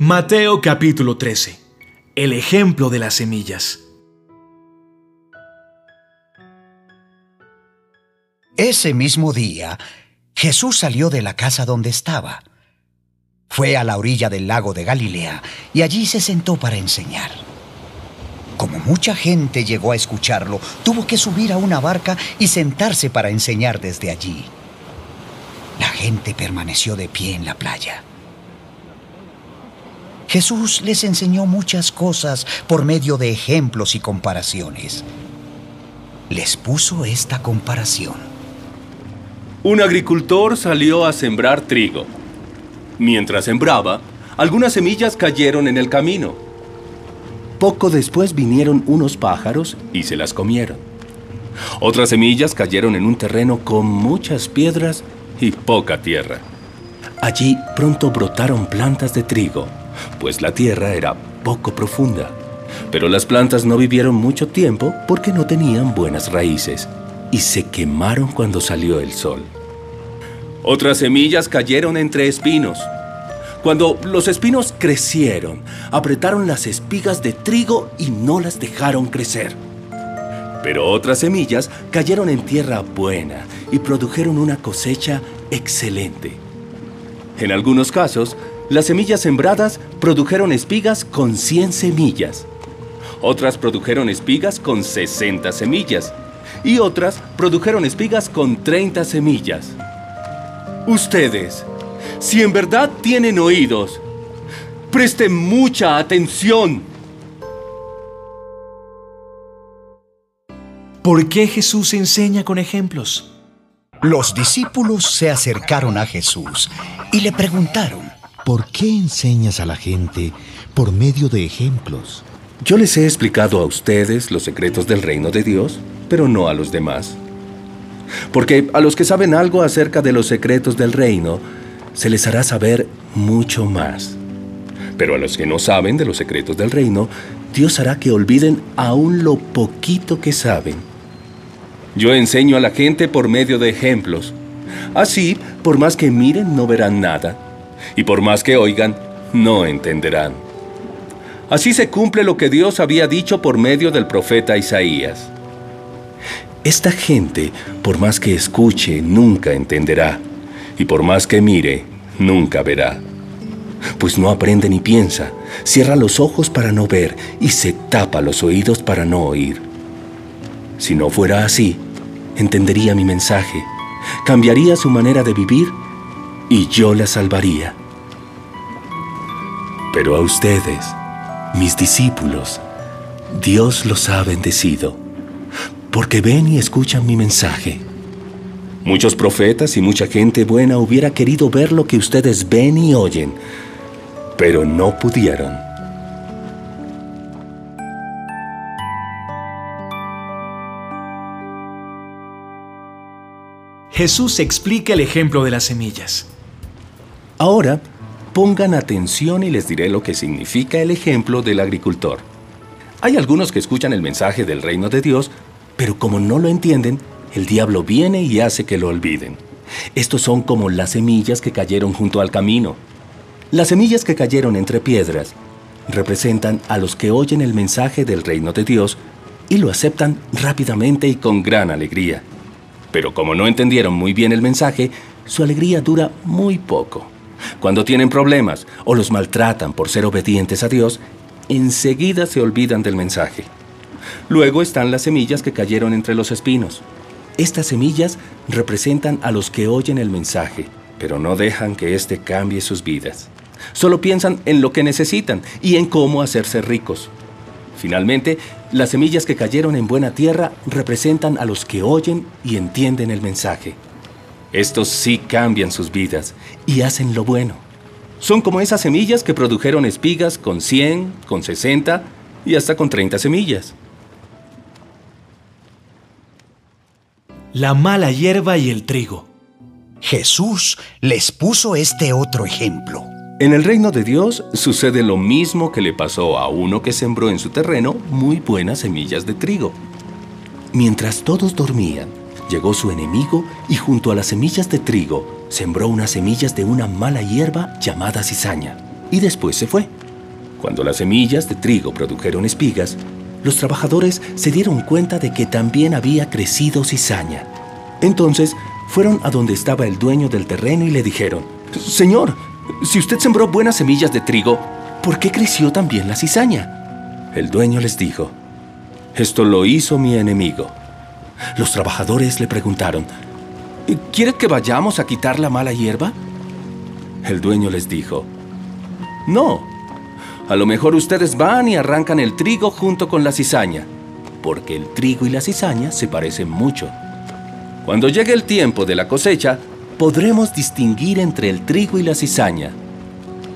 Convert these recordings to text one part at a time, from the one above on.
Mateo capítulo 13. El ejemplo de las semillas. Ese mismo día, Jesús salió de la casa donde estaba. Fue a la orilla del lago de Galilea y allí se sentó para enseñar. Como mucha gente llegó a escucharlo, tuvo que subir a una barca y sentarse para enseñar desde allí. La gente permaneció de pie en la playa. Jesús les enseñó muchas cosas por medio de ejemplos y comparaciones. Les puso esta comparación. Un agricultor salió a sembrar trigo. Mientras sembraba, algunas semillas cayeron en el camino. Poco después vinieron unos pájaros y se las comieron. Otras semillas cayeron en un terreno con muchas piedras y poca tierra. Allí pronto brotaron plantas de trigo pues la tierra era poco profunda. Pero las plantas no vivieron mucho tiempo porque no tenían buenas raíces y se quemaron cuando salió el sol. Otras semillas cayeron entre espinos. Cuando los espinos crecieron, apretaron las espigas de trigo y no las dejaron crecer. Pero otras semillas cayeron en tierra buena y produjeron una cosecha excelente. En algunos casos, las semillas sembradas produjeron espigas con 100 semillas. Otras produjeron espigas con 60 semillas. Y otras produjeron espigas con 30 semillas. Ustedes, si en verdad tienen oídos, presten mucha atención. ¿Por qué Jesús enseña con ejemplos? Los discípulos se acercaron a Jesús y le preguntaron, ¿Por qué enseñas a la gente por medio de ejemplos? Yo les he explicado a ustedes los secretos del reino de Dios, pero no a los demás. Porque a los que saben algo acerca de los secretos del reino, se les hará saber mucho más. Pero a los que no saben de los secretos del reino, Dios hará que olviden aún lo poquito que saben. Yo enseño a la gente por medio de ejemplos. Así, por más que miren, no verán nada y por más que oigan, no entenderán. Así se cumple lo que Dios había dicho por medio del profeta Isaías. Esta gente, por más que escuche, nunca entenderá, y por más que mire, nunca verá. Pues no aprende ni piensa, cierra los ojos para no ver y se tapa los oídos para no oír. Si no fuera así, entendería mi mensaje, cambiaría su manera de vivir y yo la salvaría. Pero a ustedes, mis discípulos, Dios los ha bendecido, porque ven y escuchan mi mensaje. Muchos profetas y mucha gente buena hubiera querido ver lo que ustedes ven y oyen, pero no pudieron. Jesús explica el ejemplo de las semillas. Ahora, pongan atención y les diré lo que significa el ejemplo del agricultor. Hay algunos que escuchan el mensaje del reino de Dios, pero como no lo entienden, el diablo viene y hace que lo olviden. Estos son como las semillas que cayeron junto al camino. Las semillas que cayeron entre piedras representan a los que oyen el mensaje del reino de Dios y lo aceptan rápidamente y con gran alegría. Pero como no entendieron muy bien el mensaje, su alegría dura muy poco. Cuando tienen problemas o los maltratan por ser obedientes a Dios, enseguida se olvidan del mensaje. Luego están las semillas que cayeron entre los espinos. Estas semillas representan a los que oyen el mensaje, pero no dejan que éste cambie sus vidas. Solo piensan en lo que necesitan y en cómo hacerse ricos. Finalmente, las semillas que cayeron en buena tierra representan a los que oyen y entienden el mensaje. Estos sí cambian sus vidas y hacen lo bueno. Son como esas semillas que produjeron espigas con 100, con 60 y hasta con 30 semillas. La mala hierba y el trigo. Jesús les puso este otro ejemplo. En el reino de Dios sucede lo mismo que le pasó a uno que sembró en su terreno muy buenas semillas de trigo. Mientras todos dormían, llegó su enemigo y junto a las semillas de trigo sembró unas semillas de una mala hierba llamada cizaña. y después se fue. Cuando las semillas de trigo produjeron espigas, los trabajadores se dieron cuenta de que también había crecido cizaña. Entonces fueron a donde estaba el dueño del terreno y le dijeron, Señor, si usted sembró buenas semillas de trigo, ¿por qué creció también la cizaña? El dueño les dijo, Esto lo hizo mi enemigo. Los trabajadores le preguntaron, ¿Quiere que vayamos a quitar la mala hierba? El dueño les dijo, No, a lo mejor ustedes van y arrancan el trigo junto con la cizaña, porque el trigo y la cizaña se parecen mucho. Cuando llegue el tiempo de la cosecha, podremos distinguir entre el trigo y la cizaña.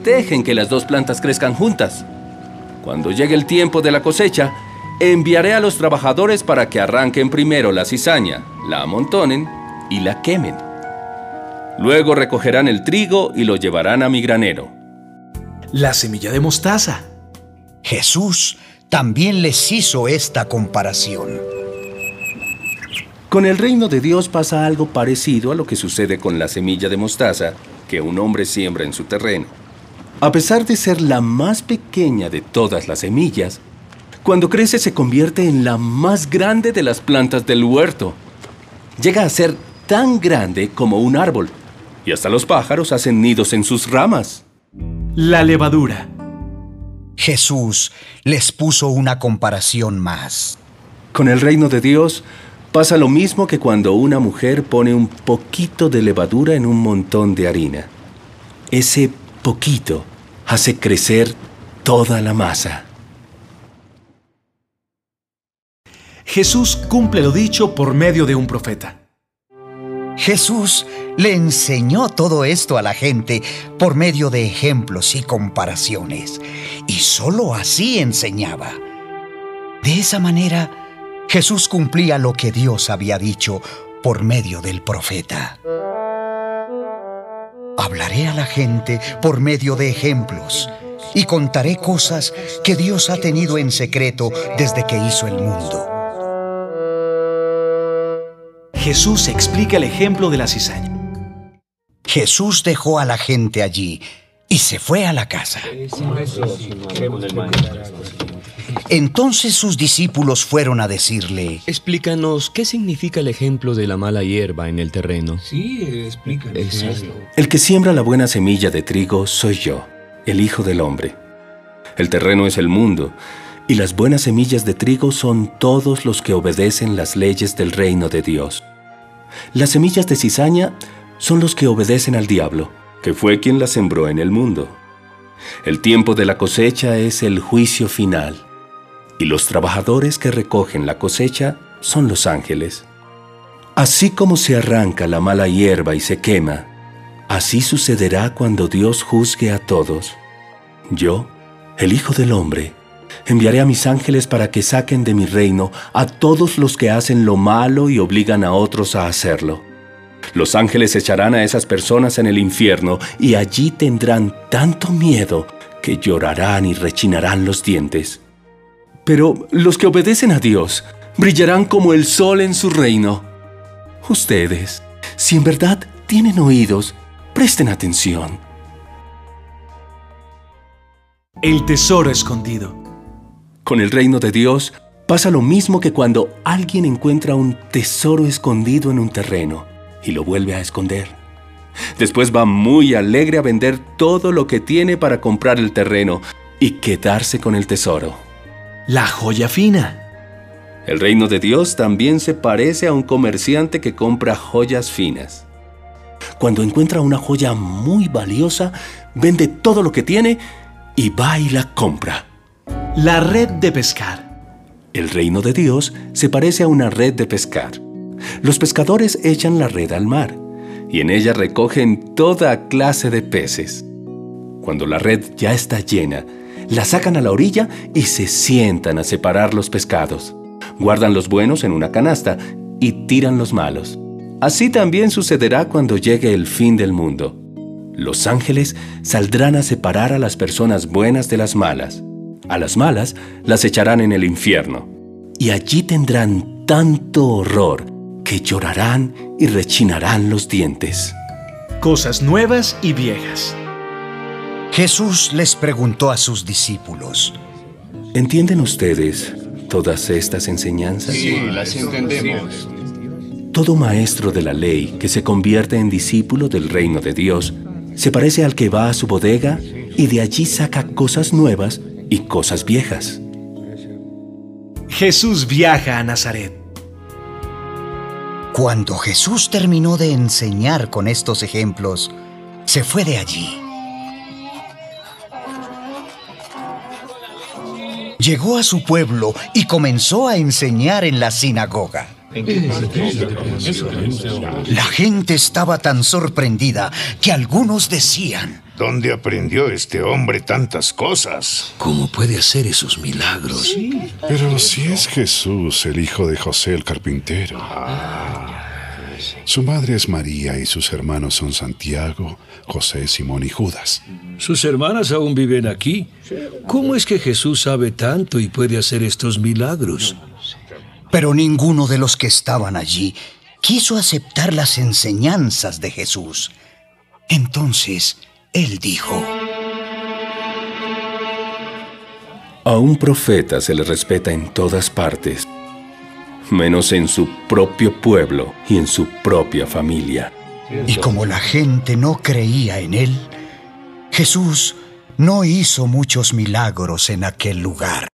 Dejen que las dos plantas crezcan juntas. Cuando llegue el tiempo de la cosecha, enviaré a los trabajadores para que arranquen primero la cizaña, la amontonen y la quemen. Luego recogerán el trigo y lo llevarán a mi granero. La semilla de mostaza. Jesús también les hizo esta comparación. Con el reino de Dios pasa algo parecido a lo que sucede con la semilla de mostaza que un hombre siembra en su terreno. A pesar de ser la más pequeña de todas las semillas, cuando crece se convierte en la más grande de las plantas del huerto. Llega a ser tan grande como un árbol, y hasta los pájaros hacen nidos en sus ramas. La levadura. Jesús les puso una comparación más. Con el reino de Dios Pasa lo mismo que cuando una mujer pone un poquito de levadura en un montón de harina. Ese poquito hace crecer toda la masa. Jesús cumple lo dicho por medio de un profeta. Jesús le enseñó todo esto a la gente por medio de ejemplos y comparaciones, y sólo así enseñaba. De esa manera, Jesús cumplía lo que Dios había dicho por medio del profeta. Hablaré a la gente por medio de ejemplos y contaré cosas que Dios ha tenido en secreto desde que hizo el mundo. Jesús explica el ejemplo de la cizaña. Jesús dejó a la gente allí y se fue a la casa. Entonces sus discípulos fueron a decirle, Explícanos qué significa el ejemplo de la mala hierba en el terreno. Sí, explícanos. El que siembra la buena semilla de trigo soy yo, el Hijo del Hombre. El terreno es el mundo, y las buenas semillas de trigo son todos los que obedecen las leyes del reino de Dios. Las semillas de cizaña son los que obedecen al diablo, que fue quien las sembró en el mundo. El tiempo de la cosecha es el juicio final y los trabajadores que recogen la cosecha son los ángeles. Así como se arranca la mala hierba y se quema, así sucederá cuando Dios juzgue a todos. Yo, el Hijo del Hombre, enviaré a mis ángeles para que saquen de mi reino a todos los que hacen lo malo y obligan a otros a hacerlo. Los ángeles echarán a esas personas en el infierno y allí tendrán tanto miedo que llorarán y rechinarán los dientes. Pero los que obedecen a Dios brillarán como el sol en su reino. Ustedes, si en verdad tienen oídos, presten atención. El tesoro escondido. Con el reino de Dios pasa lo mismo que cuando alguien encuentra un tesoro escondido en un terreno y lo vuelve a esconder. Después va muy alegre a vender todo lo que tiene para comprar el terreno y quedarse con el tesoro. La joya fina. El reino de Dios también se parece a un comerciante que compra joyas finas. Cuando encuentra una joya muy valiosa, vende todo lo que tiene y va y la compra. La red de pescar. El reino de Dios se parece a una red de pescar. Los pescadores echan la red al mar y en ella recogen toda clase de peces. Cuando la red ya está llena, la sacan a la orilla y se sientan a separar los pescados. Guardan los buenos en una canasta y tiran los malos. Así también sucederá cuando llegue el fin del mundo. Los ángeles saldrán a separar a las personas buenas de las malas. A las malas las echarán en el infierno. Y allí tendrán tanto horror que llorarán y rechinarán los dientes. Cosas nuevas y viejas. Jesús les preguntó a sus discípulos, ¿Entienden ustedes todas estas enseñanzas? Sí, las entendemos. Todo maestro de la ley que se convierte en discípulo del reino de Dios se parece al que va a su bodega y de allí saca cosas nuevas y cosas viejas. Jesús viaja a Nazaret. Cuando Jesús terminó de enseñar con estos ejemplos, se fue de allí. Llegó a su pueblo y comenzó a enseñar en la sinagoga. La gente estaba tan sorprendida que algunos decían, ¿Dónde aprendió este hombre tantas cosas? ¿Cómo puede hacer esos milagros? Pero si es Jesús, el hijo de José el carpintero. Su madre es María y sus hermanos son Santiago, José, Simón y Judas. Sus hermanas aún viven aquí. ¿Cómo es que Jesús sabe tanto y puede hacer estos milagros? pero ninguno de los que estaban allí quiso aceptar las enseñanzas de Jesús. Entonces, él dijo, A un profeta se le respeta en todas partes, menos en su propio pueblo y en su propia familia. Y como la gente no creía en él, Jesús no hizo muchos milagros en aquel lugar.